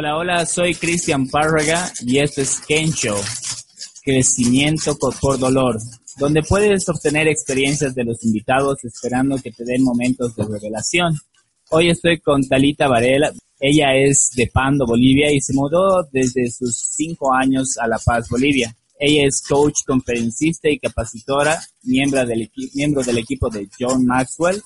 Hola, hola, soy Cristian Párraga y esto es Ken Show, Crecimiento por Dolor, donde puedes obtener experiencias de los invitados esperando que te den momentos de revelación. Hoy estoy con Talita Varela, ella es de Pando, Bolivia y se mudó desde sus cinco años a La Paz, Bolivia. Ella es coach, conferencista y capacitora, miembro del, miembro del equipo de John Maxwell,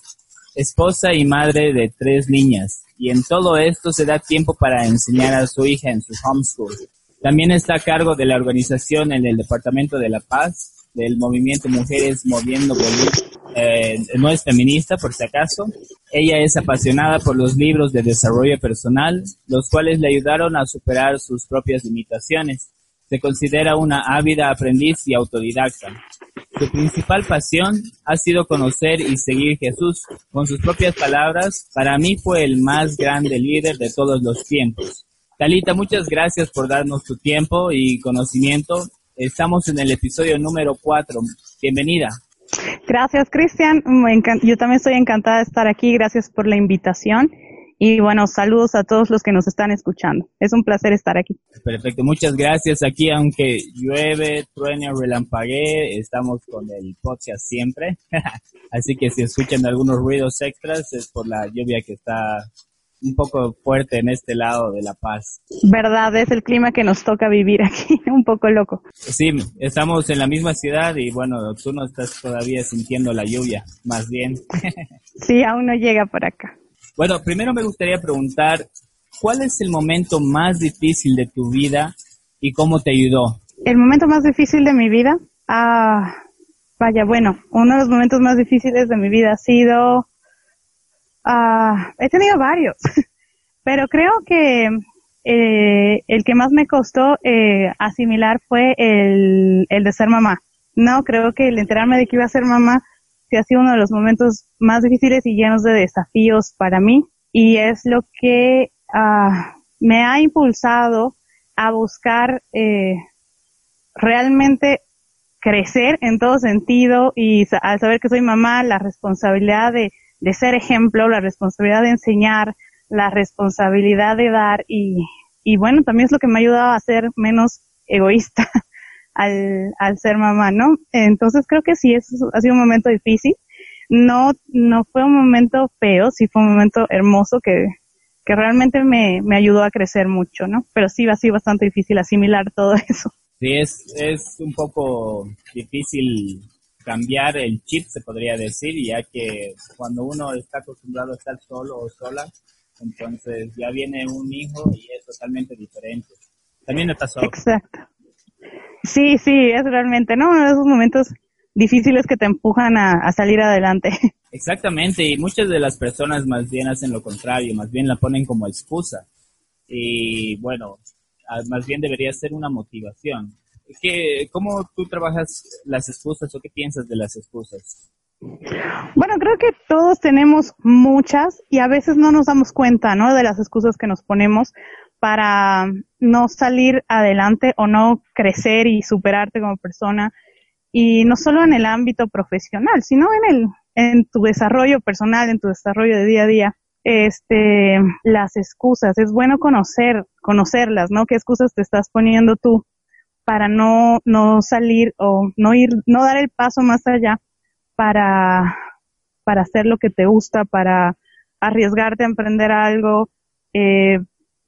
esposa y madre de tres niñas. Y en todo esto se da tiempo para enseñar a su hija en su homeschool. También está a cargo de la organización en el Departamento de la Paz del movimiento Mujeres Moviendo Bolivia. Eh, no es feminista, por si acaso. Ella es apasionada por los libros de desarrollo personal, los cuales le ayudaron a superar sus propias limitaciones. Se considera una ávida aprendiz y autodidacta. Su principal pasión ha sido conocer y seguir Jesús. Con sus propias palabras, para mí fue el más grande líder de todos los tiempos. Talita, muchas gracias por darnos tu tiempo y conocimiento. Estamos en el episodio número 4. Bienvenida. Gracias, Cristian. Yo también estoy encantada de estar aquí. Gracias por la invitación. Y bueno, saludos a todos los que nos están escuchando. Es un placer estar aquí. Perfecto, muchas gracias. Aquí, aunque llueve, truene, relampaguee, estamos con el podcast siempre. Así que si escuchan algunos ruidos extras es por la lluvia que está un poco fuerte en este lado de La Paz. Verdad, es el clima que nos toca vivir aquí, un poco loco. Sí, estamos en la misma ciudad y bueno, tú no estás todavía sintiendo la lluvia, más bien. sí, aún no llega por acá. Bueno, primero me gustaría preguntar, ¿cuál es el momento más difícil de tu vida y cómo te ayudó? El momento más difícil de mi vida, ah, vaya, bueno, uno de los momentos más difíciles de mi vida ha sido, ah, he tenido varios, pero creo que eh, el que más me costó eh, asimilar fue el, el de ser mamá. No, creo que el enterarme de que iba a ser mamá ha sido uno de los momentos más difíciles y llenos de desafíos para mí y es lo que ah, me ha impulsado a buscar eh, realmente crecer en todo sentido y al saber que soy mamá, la responsabilidad de, de ser ejemplo, la responsabilidad de enseñar, la responsabilidad de dar y, y bueno, también es lo que me ha ayudado a ser menos egoísta al, al ser mamá, ¿no? Entonces creo que sí, eso ha sido un momento difícil. No, no fue un momento feo, sí fue un momento hermoso que, que realmente me, me ayudó a crecer mucho, ¿no? Pero sí ha sido bastante difícil asimilar todo eso. Sí, es, es un poco difícil cambiar el chip, se podría decir, ya que cuando uno está acostumbrado a estar solo o sola, entonces ya viene un hijo y es totalmente diferente. También está solo. Exacto. Sí, sí, es realmente, ¿no? Uno de esos momentos difíciles que te empujan a, salir adelante. Exactamente, y muchas de las personas más bien hacen lo contrario, más bien la ponen como excusa. Y bueno, más bien debería ser una motivación. ¿Qué, ¿Cómo tú trabajas las excusas o qué piensas de las excusas? Bueno, creo que todos tenemos muchas y a veces no nos damos cuenta, ¿no? De las excusas que nos ponemos para no salir adelante o no crecer y superarte como persona. Y no solo en el ámbito profesional, sino en el, en tu desarrollo personal, en tu desarrollo de día a día. Este, las excusas, es bueno conocer, conocerlas, ¿no? ¿Qué excusas te estás poniendo tú para no, no salir o no ir, no dar el paso más allá para, para hacer lo que te gusta, para arriesgarte a emprender algo, eh,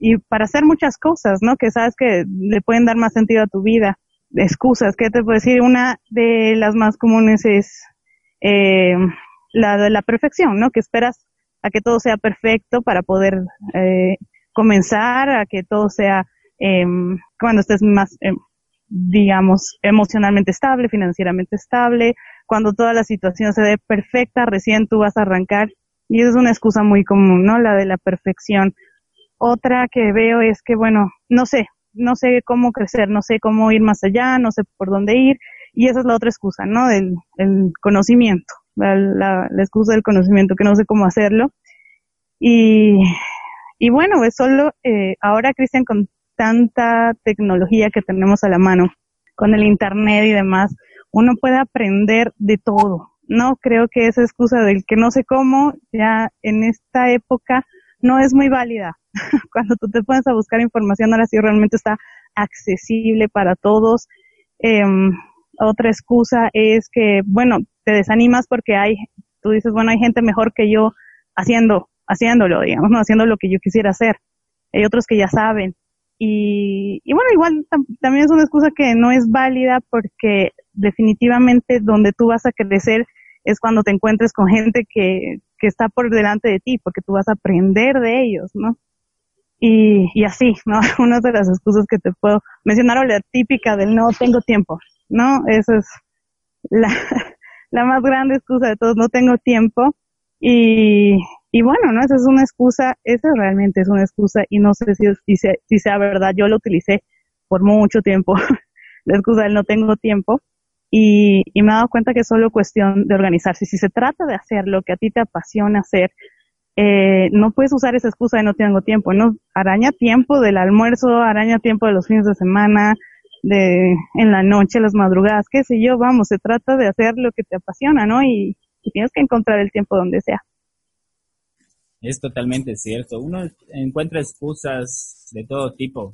y para hacer muchas cosas, ¿no? Que sabes que le pueden dar más sentido a tu vida. Excusas, ¿qué te puedo decir? Una de las más comunes es eh, la de la perfección, ¿no? Que esperas a que todo sea perfecto para poder eh, comenzar, a que todo sea eh, cuando estés más, em, digamos, emocionalmente estable, financieramente estable, cuando toda la situación se dé perfecta, recién tú vas a arrancar. Y es una excusa muy común, ¿no? La de la perfección. Otra que veo es que, bueno, no sé, no sé cómo crecer, no sé cómo ir más allá, no sé por dónde ir. Y esa es la otra excusa, ¿no? Del, conocimiento, la, la, excusa del conocimiento, que no sé cómo hacerlo. Y, y bueno, es solo eh, ahora, Cristian, con tanta tecnología que tenemos a la mano, con el Internet y demás, uno puede aprender de todo. No creo que esa excusa del que no sé cómo, ya en esta época no es muy válida. Cuando tú te pones a buscar información, ahora sí realmente está accesible para todos. Em, otra excusa es que, bueno, te desanimas porque hay, tú dices, bueno, hay gente mejor que yo haciendo, haciéndolo, digamos, no haciendo lo que yo quisiera hacer. Hay otros que ya saben. Y, y bueno, igual también es una excusa que no es válida porque definitivamente donde tú vas a crecer es cuando te encuentres con gente que, que está por delante de ti, porque tú vas a aprender de ellos, ¿no? Y, así, ¿no? Una de las excusas que te puedo mencionar o la típica del no tengo tiempo, ¿no? Esa es la, la más grande excusa de todos, no tengo tiempo. Y, y bueno, ¿no? Esa es una excusa, esa realmente es una excusa y no sé si, si, sea, si sea verdad, yo lo utilicé por mucho tiempo, la excusa del no tengo tiempo y, y me he dado cuenta que es solo cuestión de organizarse. Si se trata de hacer lo que a ti te apasiona hacer, eh, no puedes usar esa excusa de no tengo tiempo, ¿no? Araña tiempo del almuerzo, araña tiempo de los fines de semana, de en la noche, las madrugadas, qué sé yo, vamos, se trata de hacer lo que te apasiona, ¿no? Y, tienes que encontrar el tiempo donde sea. Es totalmente cierto. Uno encuentra excusas de todo tipo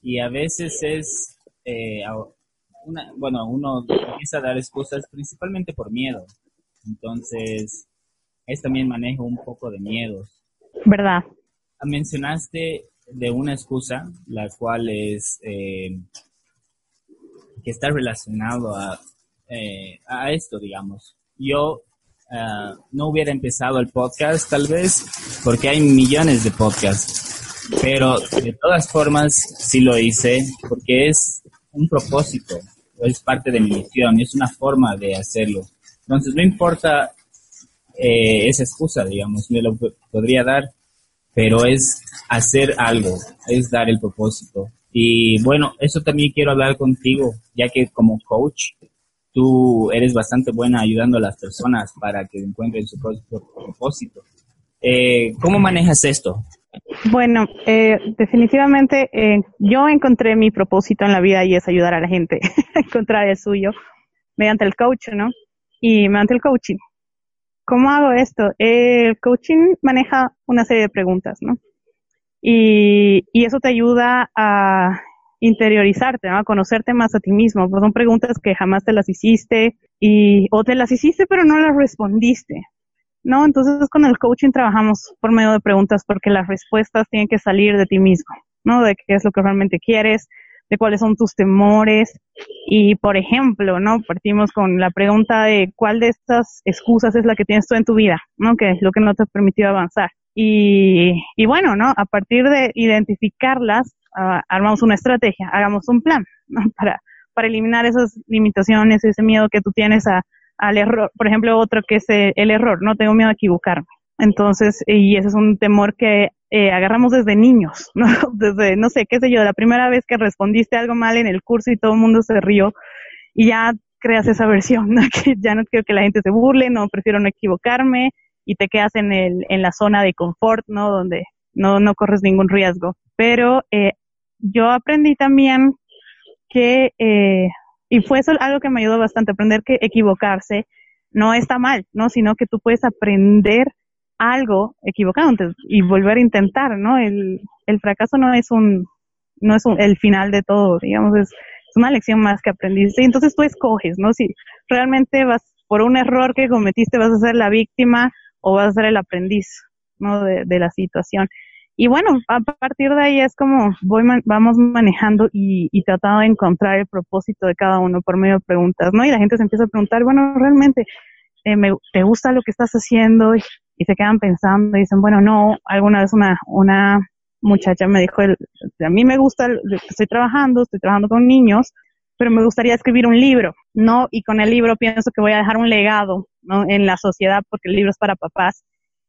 y a veces es, eh, una, bueno, uno empieza a dar excusas principalmente por miedo. Entonces, es también manejo un poco de miedos. ¿Verdad? Mencionaste de una excusa, la cual es eh, que está relacionado a, eh, a esto, digamos. Yo uh, no hubiera empezado el podcast tal vez porque hay millones de podcasts, pero de todas formas sí lo hice porque es un propósito, es parte de mi misión, es una forma de hacerlo. Entonces no importa eh, esa excusa, digamos, me lo podría dar, pero es hacer algo, es dar el propósito. Y bueno, eso también quiero hablar contigo, ya que como coach tú eres bastante buena ayudando a las personas para que encuentren su propósito. Eh, ¿Cómo manejas esto? Bueno, eh, definitivamente eh, yo encontré mi propósito en la vida y es ayudar a la gente a encontrar el suyo mediante el coach, ¿no? Y mediante el coaching. ¿Cómo hago esto? El coaching maneja una serie de preguntas, ¿no? Y, y eso te ayuda a interiorizarte, ¿no? a conocerte más a ti mismo. Pues son preguntas que jamás te las hiciste y o te las hiciste pero no las respondiste. ¿No? Entonces con el coaching trabajamos por medio de preguntas porque las respuestas tienen que salir de ti mismo, ¿no? De qué es lo que realmente quieres, de cuáles son tus temores y por ejemplo, ¿no? Partimos con la pregunta de cuál de estas excusas es la que tienes tú en tu vida, ¿no? Que es lo que no te ha permitido avanzar. Y, y bueno, ¿no? A partir de identificarlas, armamos una estrategia, hagamos un plan ¿no? para, para eliminar esas limitaciones, ese miedo que tú tienes a, al error. Por ejemplo, otro que es el, error, no tengo miedo a equivocarme. Entonces, y ese es un temor que eh, agarramos desde niños, ¿no? Desde, no sé, qué sé yo, la primera vez que respondiste algo mal en el curso y todo el mundo se rió y ya creas esa versión, ¿no? Que ya no quiero que la gente se burle, no, prefiero no equivocarme y te quedas en, el, en la zona de confort, ¿no? Donde no, no corres ningún riesgo. Pero eh, yo aprendí también que, eh, y fue eso algo que me ayudó bastante, aprender que equivocarse no está mal, ¿no? Sino que tú puedes aprender algo equivocándote y volver a intentar, ¿no? El, el fracaso no es un, no es un, el final de todo, digamos, es, es una lección más que aprendiste. Y entonces tú escoges, ¿no? Si realmente vas, por un error que cometiste, vas a ser la víctima o vas a ser el aprendiz, ¿no? De, de la situación. Y bueno, a partir de ahí es como voy vamos manejando y, y tratando de encontrar el propósito de cada uno por medio de preguntas, ¿no? Y la gente se empieza a preguntar, bueno, realmente, eh, me, ¿te gusta lo que estás haciendo? Y, se quedan pensando y dicen, bueno, no, alguna vez una, una muchacha me dijo, a mí me gusta, estoy trabajando, estoy trabajando con niños, pero me gustaría escribir un libro, ¿no? Y con el libro pienso que voy a dejar un legado, ¿no? En la sociedad, porque el libro es para papás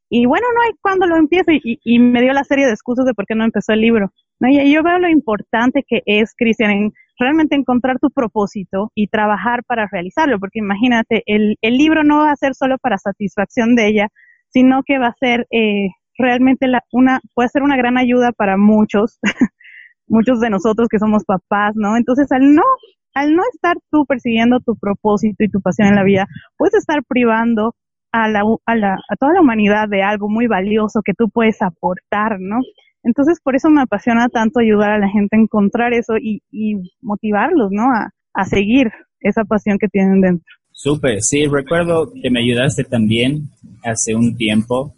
y bueno, no hay cuando lo empiezo y, y, me dio la serie de excusas de por qué no empezó el libro. ¿no? Y yo veo lo importante que es, Cristian, en realmente encontrar tu propósito y trabajar para realizarlo, porque imagínate, el, el libro no va a ser solo para satisfacción de ella, sino que va a ser eh, realmente la, una, puede ser una gran ayuda para muchos, muchos de nosotros que somos papás, ¿no? Entonces, al no, al no estar tú persiguiendo tu propósito y tu pasión en la vida, puedes estar privando a, la, a, la, a toda la humanidad de algo muy valioso que tú puedes aportar, ¿no? Entonces, por eso me apasiona tanto ayudar a la gente a encontrar eso y, motivarlos, ¿no? A, a seguir esa pasión que tienen dentro. Súper, sí, recuerdo que me ayudaste también hace un tiempo,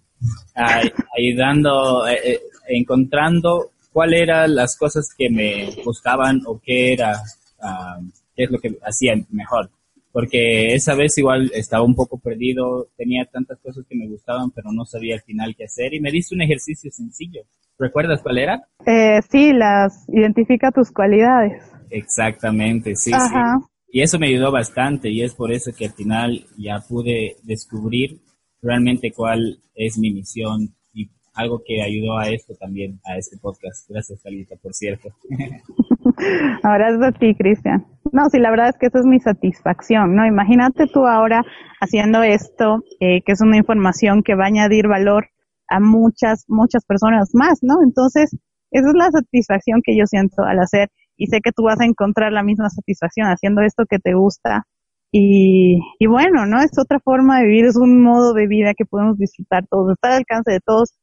ayudando, eh, eh, encontrando cuáles eran las cosas que me gustaban o qué era, ah, qué es lo que hacía mejor. Porque esa vez igual estaba un poco perdido, tenía tantas cosas que me gustaban, pero no sabía al final qué hacer y me diste un ejercicio sencillo. ¿Recuerdas cuál era? Eh, sí, las identifica tus cualidades. Exactamente, sí, sí. Y eso me ayudó bastante y es por eso que al final ya pude descubrir realmente cuál es mi misión algo que ayudó a esto también, a este podcast. Gracias, Talita, por cierto. Ahora es de ti, Cristian. No, sí, la verdad es que esa es mi satisfacción, ¿no? Imagínate tú ahora haciendo esto, eh, que es una información que va a añadir valor a muchas, muchas personas más, ¿no? Entonces, esa es la satisfacción que yo siento al hacer y sé que tú vas a encontrar la misma satisfacción haciendo esto que te gusta. Y, y bueno, ¿no? Es otra forma de vivir, es un modo de vida que podemos disfrutar todos, está al alcance de todos.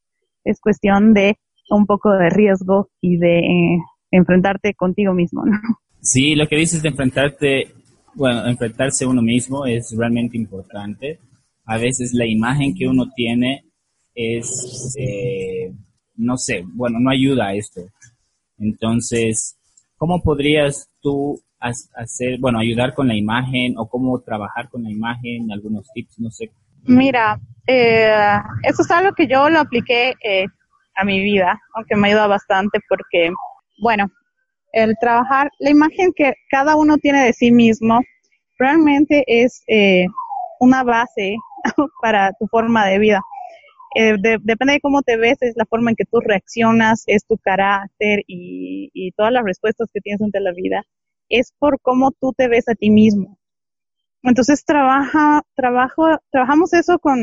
Es cuestión de un poco de riesgo y de eh, enfrentarte contigo mismo, ¿no? Sí, lo que dices de enfrentarte, bueno, enfrentarse uno mismo es realmente importante. A veces la imagen que uno tiene es, eh, no sé, bueno, no ayuda a esto. Entonces, ¿cómo podrías tú hacer, bueno, ayudar con la imagen o cómo trabajar con la imagen? Algunos tips, no sé. Mira, eh, eso es algo que yo lo apliqué eh, a mi vida, aunque me ayuda bastante porque, bueno, el trabajar, la imagen que cada uno tiene de sí mismo, realmente es eh, una base para tu forma de vida. Eh, depende de cómo te ves, es la forma en que tú reaccionas, es tu carácter y, y todas las respuestas que tienes ante la vida, es por cómo tú te ves a ti mismo. Entonces trabaja, trabajo, trabajamos eso con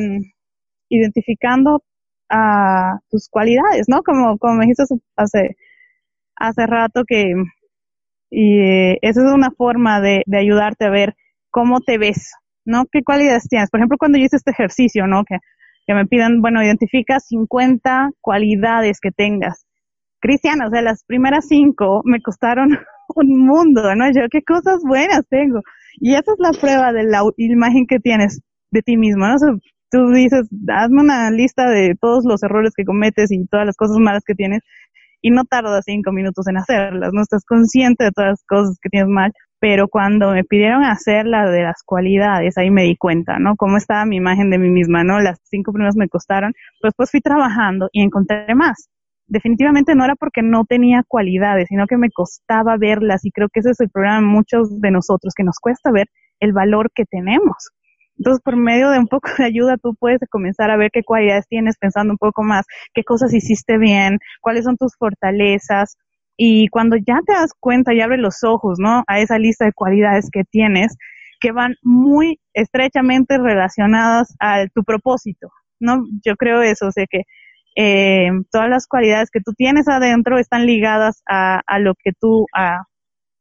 identificando a tus cualidades, ¿no? Como, como me dijiste hace, hace rato que y eh, esa es una forma de, de ayudarte a ver cómo te ves, ¿no? ¿Qué cualidades tienes? Por ejemplo, cuando yo hice este ejercicio, ¿no? Que que me pidan, bueno, identifica 50 cualidades que tengas. Cristian, o sea, las primeras cinco me costaron un mundo, ¿no? Yo, ¿qué cosas buenas tengo? Y esa es la prueba de la imagen que tienes de ti mismo, ¿no? tú dices, hazme una lista de todos los errores que cometes y todas las cosas malas que tienes y no tardas cinco minutos en hacerlas, no estás consciente de todas las cosas que tienes mal, pero cuando me pidieron hacer la de las cualidades, ahí me di cuenta, ¿no? Cómo estaba mi imagen de mí misma, ¿no? Las cinco primeras me costaron, pues pues fui trabajando y encontré más. Definitivamente no era porque no tenía cualidades, sino que me costaba verlas y creo que ese es el problema de muchos de nosotros, que nos cuesta ver el valor que tenemos. Entonces, por medio de un poco de ayuda, tú puedes comenzar a ver qué cualidades tienes pensando un poco más, qué cosas hiciste bien, cuáles son tus fortalezas, y cuando ya te das cuenta y abres los ojos, ¿no? A esa lista de cualidades que tienes, que van muy estrechamente relacionadas a tu propósito, ¿no? Yo creo eso, o sea que eh, todas las cualidades que tú tienes adentro están ligadas a, a lo que tú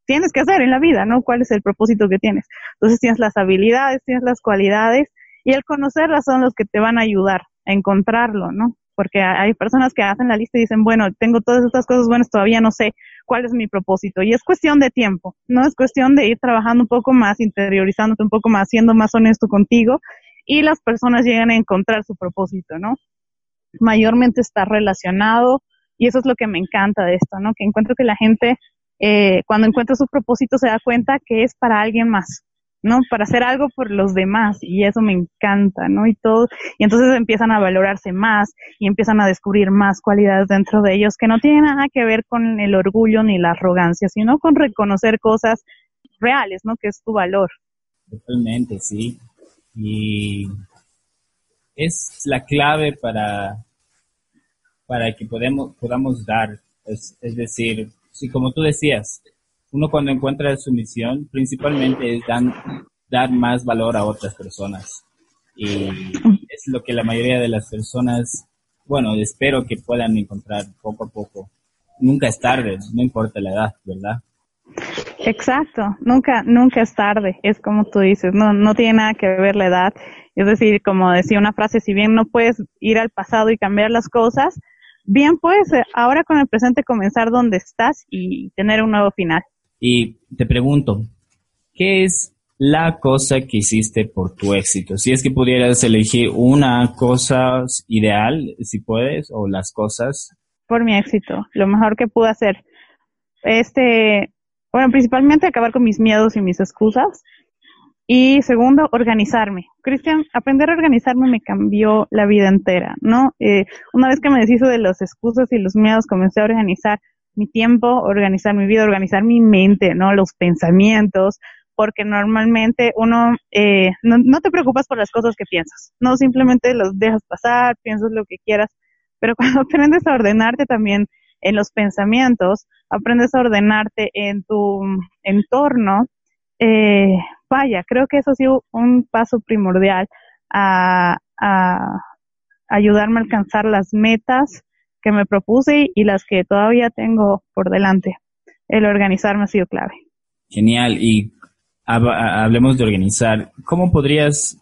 tienes que hacer en la vida, ¿no? ¿Cuál es el propósito que tienes? Entonces tienes las habilidades, tienes las cualidades y el conocerlas son los que te van a ayudar a encontrarlo, ¿no? porque hay personas que hacen la lista y dicen, bueno, tengo todas estas cosas buenas, todavía no sé cuál es mi propósito. Y es cuestión de tiempo, ¿no? Es cuestión de ir trabajando un poco más, interiorizándote un poco más, siendo más honesto contigo y las personas llegan a encontrar su propósito, ¿no? Mayormente está relacionado y eso es lo que me encanta de esto, ¿no? Que encuentro que la gente eh, cuando encuentra su propósito se da cuenta que es para alguien más, ¿no? Para hacer algo por los demás y eso me encanta, ¿no? Y todo, y entonces empiezan a valorarse más y empiezan a descubrir más cualidades dentro de ellos que no tienen nada que ver con el orgullo ni la arrogancia, sino con reconocer cosas reales, ¿no? Que es tu valor. Totalmente, sí. Y es la clave para, para que podemos, podamos dar, es, es decir, sí, como tú decías, uno cuando encuentra su misión, principalmente es dar más valor a otras personas. Y es lo que la mayoría de las personas, bueno, espero que puedan encontrar poco a poco. Nunca es tarde, no importa la edad, ¿verdad? Exacto, nunca, nunca es tarde, es como tú dices, no, no tiene nada que ver la edad. Es decir, como decía una frase, si bien no puedes ir al pasado y cambiar las cosas, bien puedes eh, ahora con el presente comenzar donde estás y tener un nuevo final. Y te pregunto, ¿qué es la cosa que hiciste por tu éxito? Si es que pudieras elegir una cosa ideal, si puedes, o las cosas. Por mi éxito, lo mejor que pude hacer. Este, bueno, principalmente acabar con mis miedos y mis excusas. Y segundo, organizarme. Cristian, aprender a organizarme me cambió la vida entera, ¿no? Eh, una vez que me deshizo de las excusas y los miedos, comencé a organizar mi tiempo, organizar mi vida, organizar mi mente, ¿no? Los pensamientos, porque normalmente uno eh, no, no, te preocupas por las cosas que piensas, no simplemente los dejas pasar, piensas lo que quieras, pero cuando aprendes a ordenarte también en los pensamientos, aprendes a ordenarte en tu entorno, eh, vaya, creo que eso ha sido un paso primordial a, a ayudarme a alcanzar las metas que me propuse y las que todavía tengo por delante. El organizarme ha sido clave. Genial. Y hablemos de organizar. ¿Cómo podrías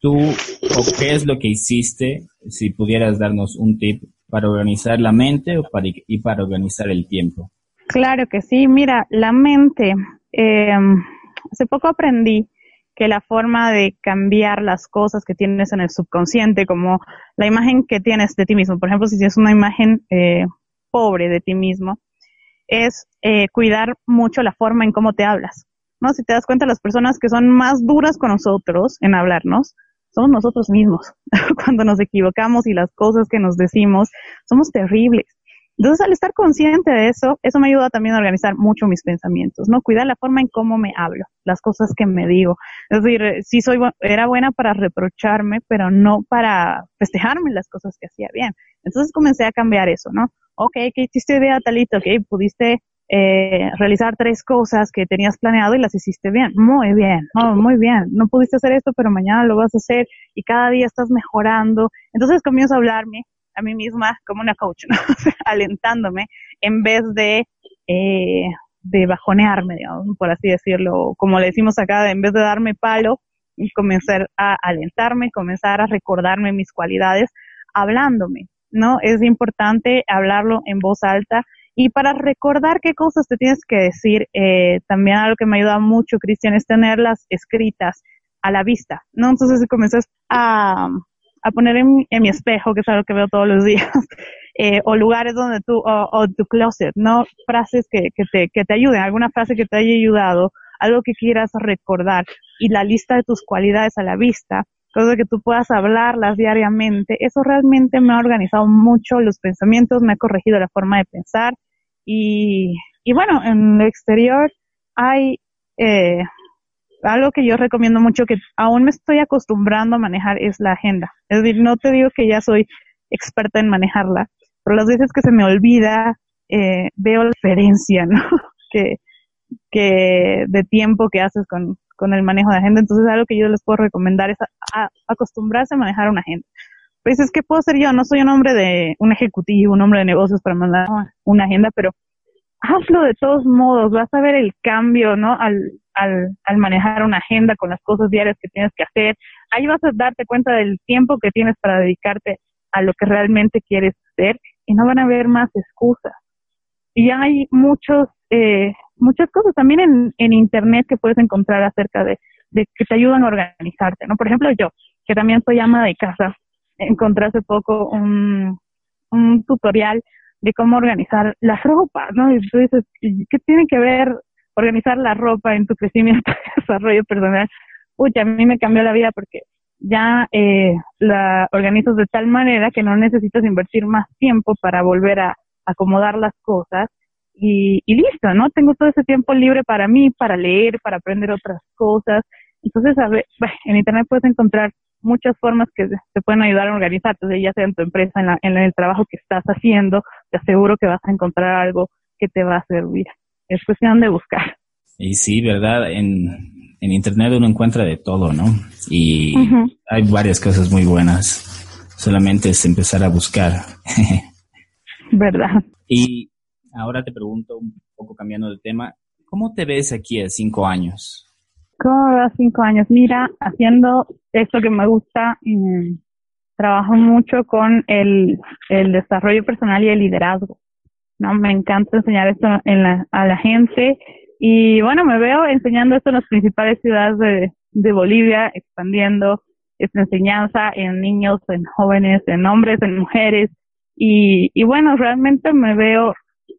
tú o qué es lo que hiciste si pudieras darnos un tip para organizar la mente o para, y para organizar el tiempo? Claro que sí. Mira, la mente. Eh, hace poco aprendí que la forma de cambiar las cosas que tienes en el subconsciente, como la imagen que tienes de ti mismo, por ejemplo, si tienes una imagen eh, pobre de ti mismo, es eh, cuidar mucho la forma en cómo te hablas. ¿no? Si te das cuenta, las personas que son más duras con nosotros en hablarnos, somos nosotros mismos. Cuando nos equivocamos y las cosas que nos decimos, somos terribles. Entonces, al estar consciente de eso, eso me ayuda también a organizar mucho mis pensamientos, ¿no? Cuidar la forma en cómo me hablo, las cosas que me digo. Es decir, sí soy, era buena para reprocharme, pero no para festejarme las cosas que hacía bien. Entonces comencé a cambiar eso, ¿no? Ok, ¿qué hiciste idea, Talito? Ok, pudiste eh, realizar tres cosas que tenías planeado y las hiciste bien. Muy bien, muy bien. No pudiste hacer esto, pero mañana lo vas a hacer y cada día estás mejorando. Entonces comienzo a hablarme a mí misma como una coach, ¿no? alentándome en vez de, eh, de bajonearme, digamos, por así decirlo, como le decimos acá, en vez de darme palo, y comenzar a alentarme, comenzar a recordarme mis cualidades, hablándome, ¿no? Es importante hablarlo en voz alta y para recordar qué cosas te tienes que decir, eh, también algo que me ayuda mucho, Cristian, es tenerlas escritas a la vista, ¿no? Entonces comienzas a, a poner en, mi espejo, que es algo que veo todos los días, eh, o lugares donde tú, o, tu closet, ¿no? Frases que, que, te, que te ayuden, alguna frase que te haya ayudado, algo que quieras recordar y la lista de tus cualidades a la vista, cosas que tú puedas hablarlas diariamente. Eso realmente me ha organizado mucho los pensamientos, me ha corregido la forma de pensar y, y bueno, en el exterior hay eh, algo que yo recomiendo mucho que aún me estoy acostumbrando a manejar es la agenda. Es decir, no te digo que ya soy experta en manejarla, pero las veces que se me olvida, eh, veo la diferencia, ¿no? que, que de tiempo que haces con, con el manejo de agenda. Entonces, algo que yo les puedo recomendar es acostumbrarse a manejar una agenda. Pues es que puedo ser yo, no soy un hombre de un ejecutivo, un hombre de negocios para mandar una agenda, pero hazlo de todos modos, vas a ver el cambio, ¿no? Al, al, al manejar una agenda con las cosas diarias que tienes que hacer. Ahí vas a darte cuenta del tiempo que tienes para dedicarte a lo que realmente quieres hacer y no van a haber más excusas. Y hay muchos, eh, muchas cosas también en, en Internet que puedes encontrar acerca de, que te ayudan a organizarte, ¿no? Por ejemplo, yo, que también soy ama de casa, encontré hace poco un, un tutorial de cómo organizar las ropas, ¿no? Y tú dices, ¿qué tiene que ver organizar la ropa en tu crecimiento y desarrollo personal? Uy, a mí me cambió la vida porque ya eh, la organizas de tal manera que no necesitas invertir más tiempo para volver a acomodar las cosas y, y listo, ¿no? Tengo todo ese tiempo libre para mí, para leer, para aprender otras cosas. Entonces, a ver, en Internet puedes encontrar muchas formas que te pueden ayudar a organizarte, ya sea en tu empresa, en, la, en el trabajo que estás haciendo, te aseguro que vas a encontrar algo que te va a servir. Es cuestión de buscar. Y sí, ¿verdad? En, en Internet uno encuentra de todo, ¿no? Y hay varias cosas muy buenas. Solamente es empezar a buscar. ¿Verdad? Y ahora te pregunto, un poco cambiando de tema, ¿Cómo te ves aquí a cinco años? ¿Cómo veo cinco años? Mira, haciendo esto que me gusta, mm, trabajo mucho con el, el desarrollo personal y el liderazgo. ¿no? Me encanta enseñar esto en la, a la gente y bueno, me veo enseñando esto en las principales ciudades de, de Bolivia, expandiendo esta enseñanza en niños, en jóvenes, en hombres, en mujeres. Y, y bueno, realmente me veo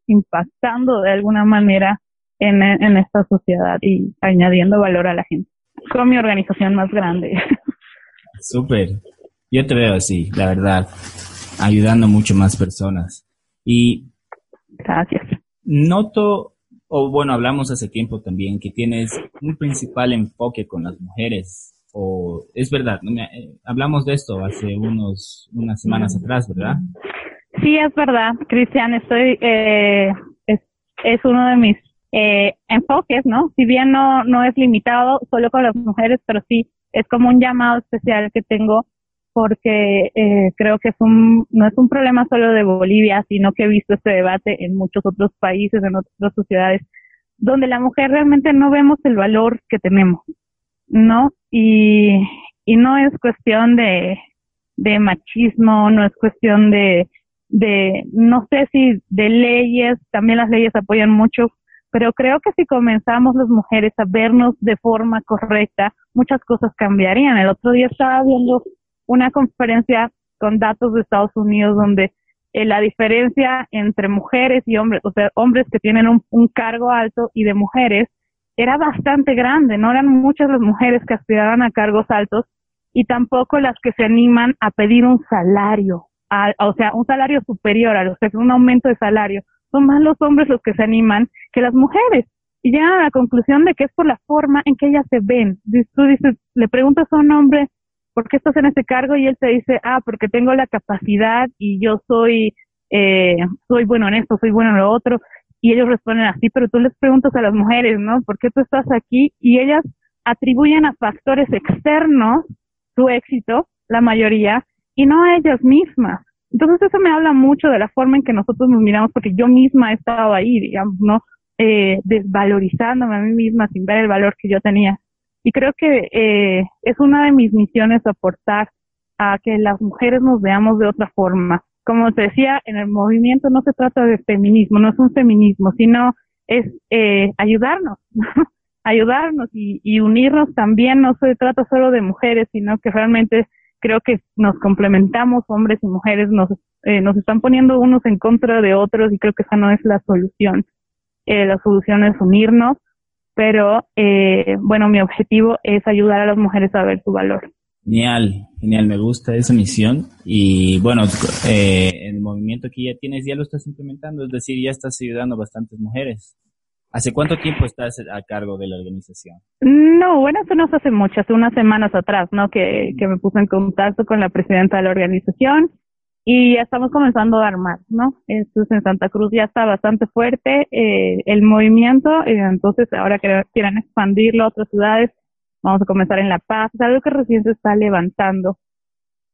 impactando de alguna manera en, en esta sociedad y añadiendo valor a la gente con mi organización más grande. Súper. Yo te veo así, la verdad, ayudando mucho más personas. Y Gracias. Noto, o bueno, hablamos hace tiempo también, que tienes un principal enfoque con las mujeres. O es verdad, ¿no? Eh, hablamos de esto hace unos unas semanas atrás, ¿verdad? Sí, es verdad, Cristian. Estoy eh, es, es uno de mis eh, enfoques, ¿no? Si bien no no es limitado solo con las mujeres, pero sí es como un llamado especial que tengo porque eh, creo que es un, no es un problema solo de Bolivia, sino que he visto este debate en muchos otros países, en otras sociedades, donde la mujer realmente no vemos el valor que tenemos, ¿no? Y, y no es cuestión de, de machismo, no es cuestión de, de, no sé si de leyes, también las leyes apoyan mucho, pero creo que si comenzamos las mujeres a vernos de forma correcta, muchas cosas cambiarían. El otro día estaba viendo una conferencia con datos de Estados Unidos donde eh, la diferencia entre mujeres y hombres, o sea, hombres que tienen un, un, cargo alto y de mujeres, era bastante grande, no eran muchas las mujeres que aspiraban a cargos altos y tampoco las que se animan a pedir un salario, a, o sea, un salario superior a los que un aumento de salario. Son más los hombres los que se animan que las mujeres. Y llegan a la conclusión de que es por la forma en que ellas se ven. Tú dices, le preguntas a un hombre, ¿por qué estás en ese cargo? Y él te dice, ah, porque tengo la capacidad y yo soy, eh, soy bueno en esto, soy bueno en lo otro. Y ellos responden así, pero tú les preguntas a las mujeres, ¿no? ¿Por qué tú estás aquí? Y ellas atribuyen a factores externos su éxito, la mayoría, y no a ellas mismas. Entonces eso me habla mucho de la forma en que nosotros nos miramos, porque yo misma he estado ahí, digamos, ¿no? Eh, desvalorizándome a mí misma sin ver el valor que yo tenía. Y creo que eh, es una de mis misiones aportar a que las mujeres nos veamos de otra forma. Como te decía, en el movimiento no se trata de feminismo, no es un feminismo, sino es eh, ayudarnos, ayudarnos y, y unirnos también. No se trata solo de mujeres, sino que realmente creo que nos complementamos, hombres y mujeres, nos, eh, nos están poniendo unos en contra de otros y creo que esa no es la solución. Eh, la solución es unirnos pero eh, bueno, mi objetivo es ayudar a las mujeres a ver su valor. Genial, genial, me gusta esa misión y bueno, eh, el movimiento que ya tienes ya lo estás implementando, es decir, ya estás ayudando a bastantes mujeres. ¿Hace cuánto tiempo estás a cargo de la organización? No, bueno, eso no hace mucho, hace unas semanas atrás, ¿no? Que, que me puse en contacto con la presidenta de la organización y ya estamos comenzando a armar, ¿no? Entonces en Santa Cruz ya está bastante fuerte eh, el movimiento, eh, entonces ahora que quieran expandirlo a otras ciudades, vamos a comenzar en La Paz, es algo que recién se está levantando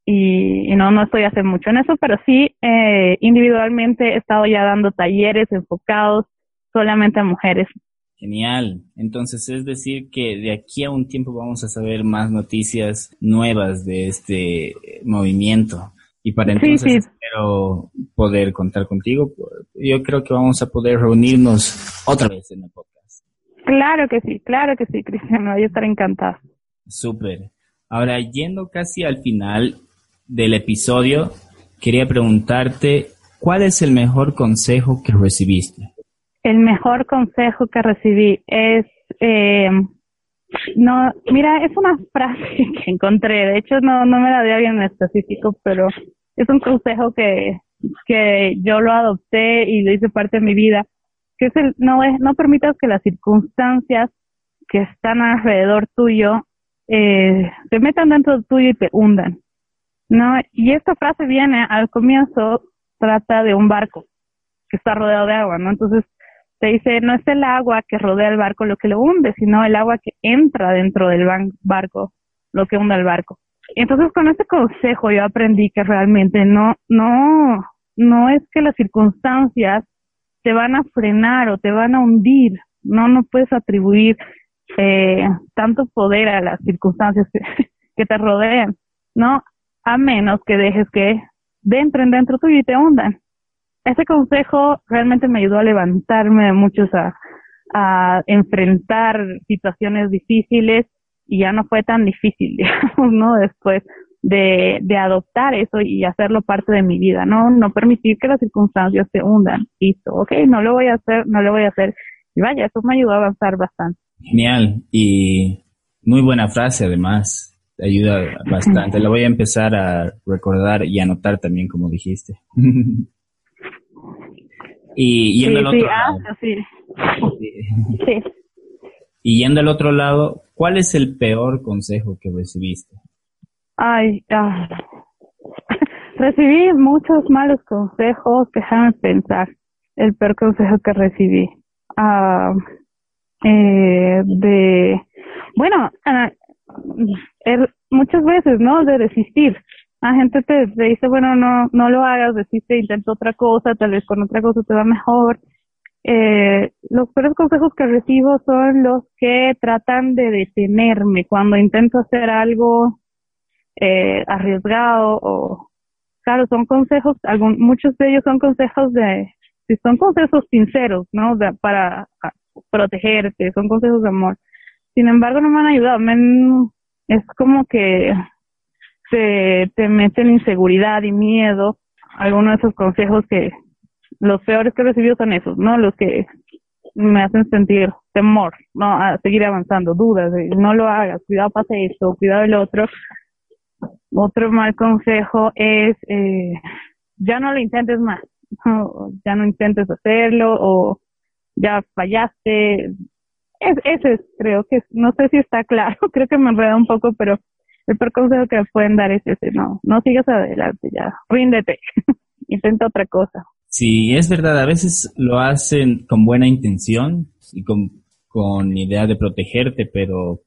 y, y no, no estoy hace mucho en eso, pero sí eh, individualmente he estado ya dando talleres enfocados solamente a mujeres. Genial. Entonces es decir que de aquí a un tiempo vamos a saber más noticias nuevas de este movimiento. Y para entonces espero poder contar contigo. Yo creo que vamos a poder reunirnos otra vez en el podcast. Claro que sí, claro que sí, Cristiano. Yo estaré encantado. Súper. Ahora, yendo casi al final del episodio, quería preguntarte, ¿cuál es el mejor consejo que recibiste? El mejor consejo que recibí es, eh, no, mira, es una frase que encontré, de hecho no, no me la di a alguien en específico, pero es un consejo que, que yo lo adopté y lo hice parte de mi vida, que es el, no es, no permitas que las circunstancias que están alrededor tuyo, eh, se metan dentro tuyo y te hundan, ¿no? Y esta frase viene al comienzo, trata de un barco que está rodeado de agua, ¿no? Entonces, te dice, no es el agua que rodea el barco lo que lo hunde, sino el agua que entra dentro del barco lo que hunde el barco. Entonces con este consejo yo aprendí que realmente no, no, no es que las circunstancias te van a frenar o te van a hundir, no, no puedes atribuir eh, tanto poder a las circunstancias que, que te rodean, ¿no? A menos que dejes que entren dentro tuyo y te hundan. Ese consejo realmente me ayudó a levantarme de muchos, a, enfrentar situaciones difíciles y ya no fue tan difícil, digamos, ¿no? Después de, de adoptar eso y hacerlo parte de mi vida, ¿no? No permitir que las circunstancias se hundan. Listo, ok, no lo voy a hacer, no lo voy a hacer. Y vaya, eso me ayudó a avanzar bastante. Genial y muy buena frase además, te ayuda bastante. La voy a empezar a recordar y anotar también como dijiste. y yendo al otro lado. Ah, sí. sí. Y yendo al otro lado, ¿cuál es el peor consejo que recibiste? Ay, ah. recibí muchos malos consejos, déjame pensar. El peor consejo que recibí. Ah, eh, de, bueno, ah, muchas veces, ¿no? De desistir. La gente te, dice, bueno, no, no lo hagas, desiste, intenta otra cosa, tal vez con otra cosa te va mejor. Eh, los peores consejos que recibo son los que tratan de detenerme cuando intento hacer algo eh, arriesgado o, claro, son consejos, algún, muchos de ellos son consejos de, son consejos sinceros, ¿no? Para protegerte, son consejos de amor. Sin embargo, no me han ayudado. Me es como que te, te meten inseguridad y miedo. Algunos de esos consejos que los peores que he recibido son esos, ¿no? Los que me hacen sentir temor, ¿no? A seguir avanzando, dudas, de, no lo hagas, cuidado pase esto, cuidado el otro. Otro mal consejo es, eh, ya no lo intentes más, ya no intentes hacerlo o ya fallaste. Es, ese es, creo que, no sé si está claro, creo que me enreda un poco, pero el peor consejo que pueden dar es ese, no, no sigas adelante, ya, ríndete, intenta otra cosa. Sí, es verdad, a veces lo hacen con buena intención y con, con idea de protegerte, pero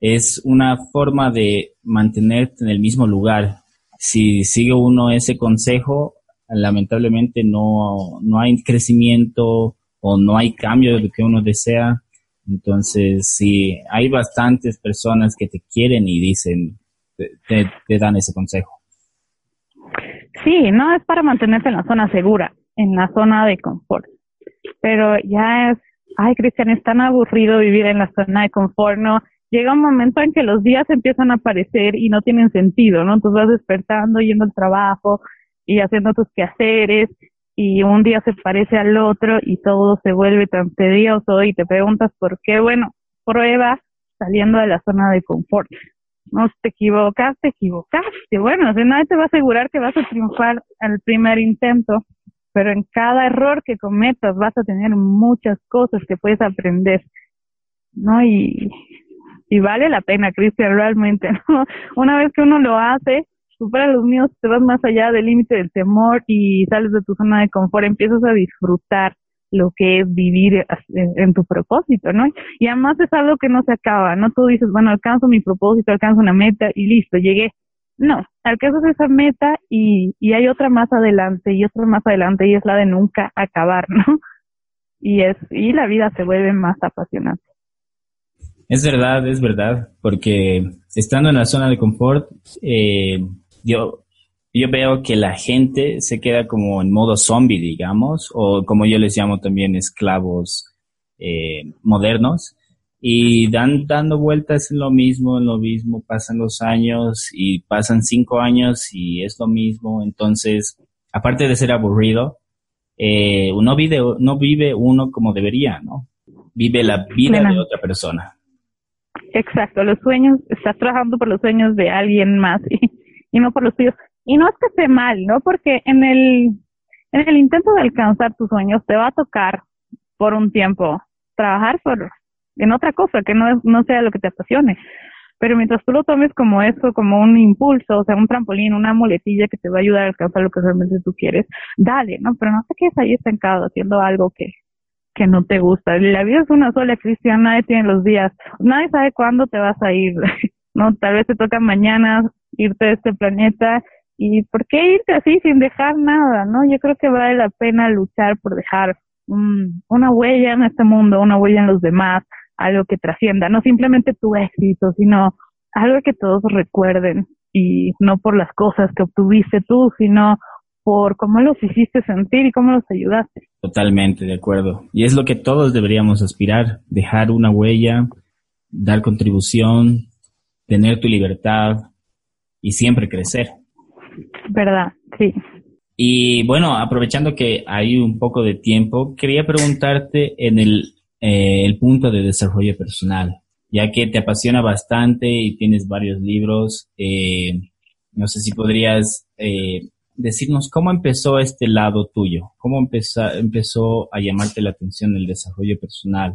es una forma de mantenerte en el mismo lugar. Si sigue uno ese consejo, lamentablemente no, no hay crecimiento, o no hay cambio de lo que uno desea. Entonces, sí, hay bastantes personas que te quieren y dicen, te, dan ese consejo. Sí, no es para mantenerte en la zona segura, en la zona de confort. Pero ya es, ay, Cristian, es tan aburrido vivir en la zona de confort, ¿no? Llega un momento en que los días empiezan a aparecer y no tienen sentido, ¿no? Entonces vas despertando, yendo al trabajo y haciendo tus quehaceres y un día se parece al otro y todo se vuelve tan tedioso y te preguntas por qué, bueno, prueba saliendo de la zona de confort. No te equivocas, te equivocaste. Bueno, o nadie te va a asegurar que vas a triunfar al primer intento, pero en cada error que cometas vas a tener muchas cosas que puedes aprender, ¿no? Y, y vale la pena, Cristian, realmente, ¿no? Una vez que uno lo hace, supera los míos, te vas más allá del límite del temor y sales de tu zona de confort, empiezas a disfrutar lo que es vivir en, tu propósito, ¿no? Y además es algo que no se acaba, ¿no? Tú dices, bueno, alcanzo mi propósito, alcanzo una meta y listo, llegué. No, alcanzas esa meta y, y hay otra más adelante y otra más adelante y es la de nunca acabar, ¿no? Y es, y la vida se vuelve más apasionante. Es verdad, es verdad, porque estando en la zona de confort, eh, yo, yo veo que la gente se queda como en modo zombie, digamos, o como yo les llamo también esclavos eh, modernos, y dan dando vueltas en lo mismo, en lo mismo, pasan los años y pasan cinco años y es lo mismo, entonces, aparte de ser aburrido, eh, uno vive, no vive uno como debería, ¿no? Vive la vida de otra persona. Exacto, los sueños, estás trabajando por los sueños de alguien más y y no por los tuyos. Y no es que esté mal, ¿no? Porque en el, en el intento de alcanzar tus sueños te va a tocar por un tiempo trabajar por, en otra cosa que no, no sea lo que te apasione. Pero mientras tú lo tomes como eso, como un impulso, o sea, un trampolín, una muletilla que te va a ayudar a alcanzar lo que realmente tú quieres, dale, ¿no? Pero no te quedes ahí estancado haciendo algo que, que no te gusta. La vida es una sola, Cristian, nadie tiene los días, nadie sabe cuándo te vas a ir, ¿no? Tal vez te toca mañana, irte de este planeta y por qué irte así sin dejar nada, ¿no? Yo creo que vale la pena luchar por dejar una huella en este mundo, una huella en los demás, algo que trascienda, no simplemente tu éxito, sino algo que todos recuerden y no por las cosas que obtuviste tú, sino por cómo los hiciste sentir y cómo los ayudaste. Totalmente, de acuerdo. Y es lo que todos deberíamos aspirar, dejar una huella, dar contribución, tener tu libertad y siempre crecer. Verdad, sí. Y bueno, aprovechando que hay un poco de tiempo, quería preguntarte en el, eh, el punto de desarrollo personal, ya que te apasiona bastante y tienes varios libros. Eh, no sé si podrías eh, decirnos cómo empezó este lado tuyo, cómo empezó, empezó a llamarte la atención el desarrollo personal.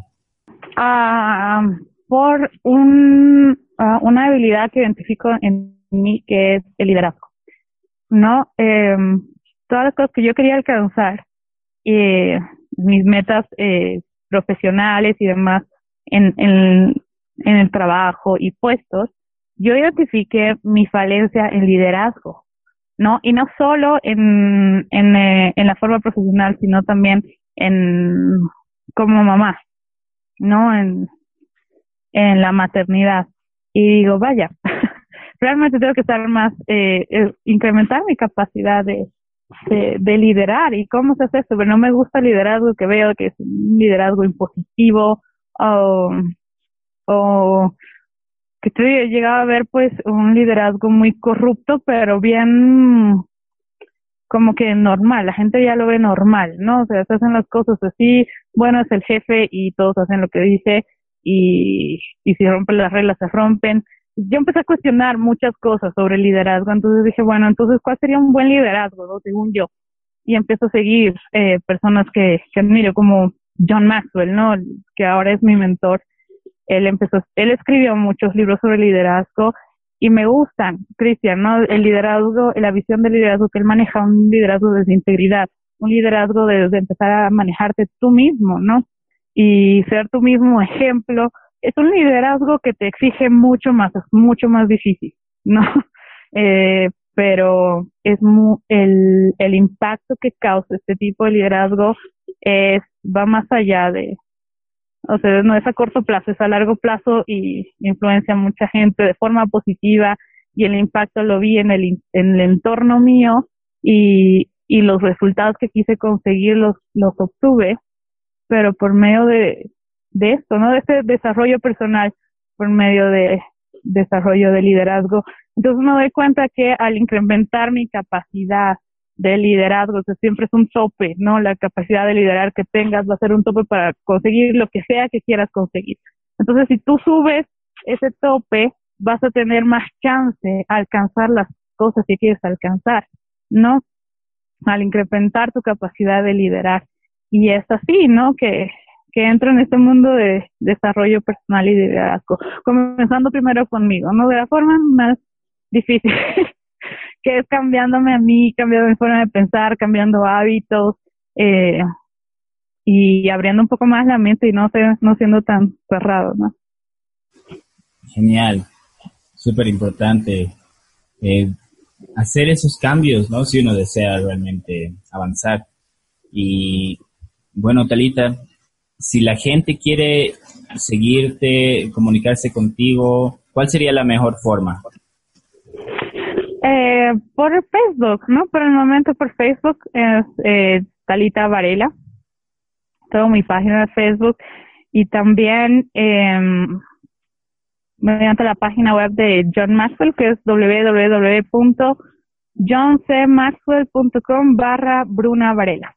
Ah, por un, ah, una habilidad que identifico en mí que es el liderazgo. ¿No? Eh, todas las cosas que yo quería alcanzar, mis metas eh, profesionales y demás en, en, en el trabajo y puestos, yo identifiqué mi falencia en liderazgo, ¿no? Y no solo en, en, eh, en la forma profesional, sino también en como mamá, ¿no? En, en la maternidad. Y digo, vaya, realmente tengo que estar más, eh, eh, incrementar mi capacidad de, de, liderar. ¿Y cómo se hace eso? Pero no me gusta el liderazgo que veo, que es un liderazgo impositivo o, o que he llegado a ver pues un liderazgo muy corrupto, pero bien como que normal, la gente ya lo ve normal, ¿no? O sea, se hacen las cosas así, bueno, es el jefe y todos hacen lo que dice y, y si rompen las reglas se rompen. Yo empecé a cuestionar muchas cosas sobre el liderazgo, entonces dije, bueno, entonces, ¿cuál sería un buen liderazgo, no? según yo? Y empiezo a seguir eh, personas que, que admiro, como John Maxwell, ¿no? Que ahora es mi mentor. Él empezó, él escribió muchos libros sobre liderazgo y me gustan, Cristian, ¿no? El liderazgo, la visión del liderazgo que él maneja, un liderazgo desde integridad, un liderazgo desde empezar a manejarte tú mismo, ¿no? y ser tu mismo ejemplo, es un liderazgo que te exige mucho más, es mucho más difícil, ¿no? Eh, pero es el, el impacto que causa este tipo de liderazgo es, va más allá de, o sea, no es a corto plazo, es a largo plazo y influencia a mucha gente de forma positiva y el impacto lo vi en el, en el entorno mío y, y los resultados que quise conseguir los, los obtuve pero por medio de, de esto, ¿no? De ese desarrollo personal, por medio de desarrollo de liderazgo. Entonces me doy cuenta que al incrementar mi capacidad de liderazgo, siempre es un tope, ¿no? La capacidad de liderar que tengas va a ser un tope para conseguir lo que sea que quieras conseguir. Entonces, si tú subes ese tope, vas a tener más chance a alcanzar las cosas que quieres alcanzar, ¿no? Al incrementar tu capacidad de liderar y es así, ¿no? Que, que entro en este mundo de desarrollo personal y de liderazgo, comenzando primero conmigo, ¿no? De la forma más difícil, que es cambiándome a mí, cambiando mi forma de pensar, cambiando hábitos, eh, y abriendo un poco más la mente y no, no siendo tan cerrado, ¿no? Genial, súper importante eh, hacer esos cambios, ¿no? Si uno desea realmente avanzar. Y bueno, Talita, si la gente quiere seguirte, comunicarse contigo, ¿cuál sería la mejor forma? Eh, por Facebook, ¿no? Por el momento por Facebook es eh, Talita Varela. Tengo mi página de Facebook y también em, mediante la página web de John Maxwell, que es www.johncmaxwell.com barra Bruna Varela.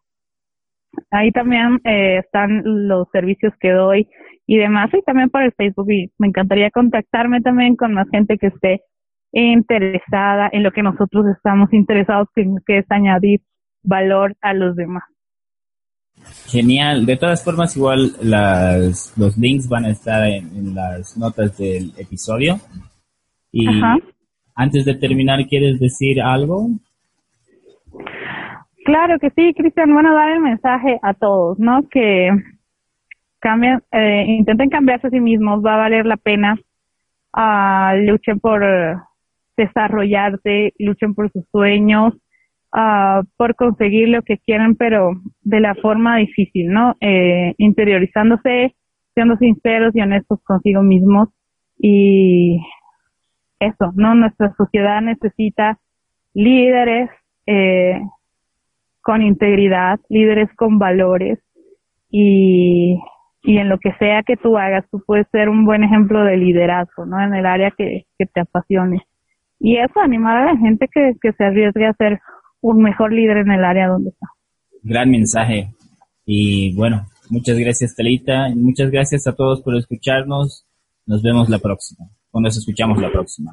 Ahí también eh, están los servicios que doy y demás, y también por el Facebook. Y me encantaría contactarme también con más gente que esté interesada en lo que nosotros estamos interesados, que, que es añadir valor a los demás. Genial. De todas formas, igual las, los links van a estar en, las notas del episodio. Y antes de terminar, ¿quieres decir algo? Claro que sí, Cristian. Bueno, dar el mensaje a todos, ¿no? Que cambien, eh, intenten cambiarse a sí mismos, va a valer la pena. Uh, luchen por desarrollarte, luchen por sus sueños uh, por conseguir lo que quieren, pero de la forma difícil, ¿no? Eh, interiorizándose, siendo sinceros y honestos consigo mismos y eso, ¿no? Nuestra sociedad necesita líderes eh, con integridad, líderes con valores y, y en lo que sea que tú hagas, tú puedes ser un buen ejemplo de liderazgo, ¿no? En el área que, que te apasione. Y eso, animar a la gente que, que se arriesgue a ser un mejor líder en el área donde está. Gran mensaje. Y bueno, muchas gracias, Talita. Muchas gracias a todos por escucharnos. Nos vemos la próxima. O nos escuchamos la próxima.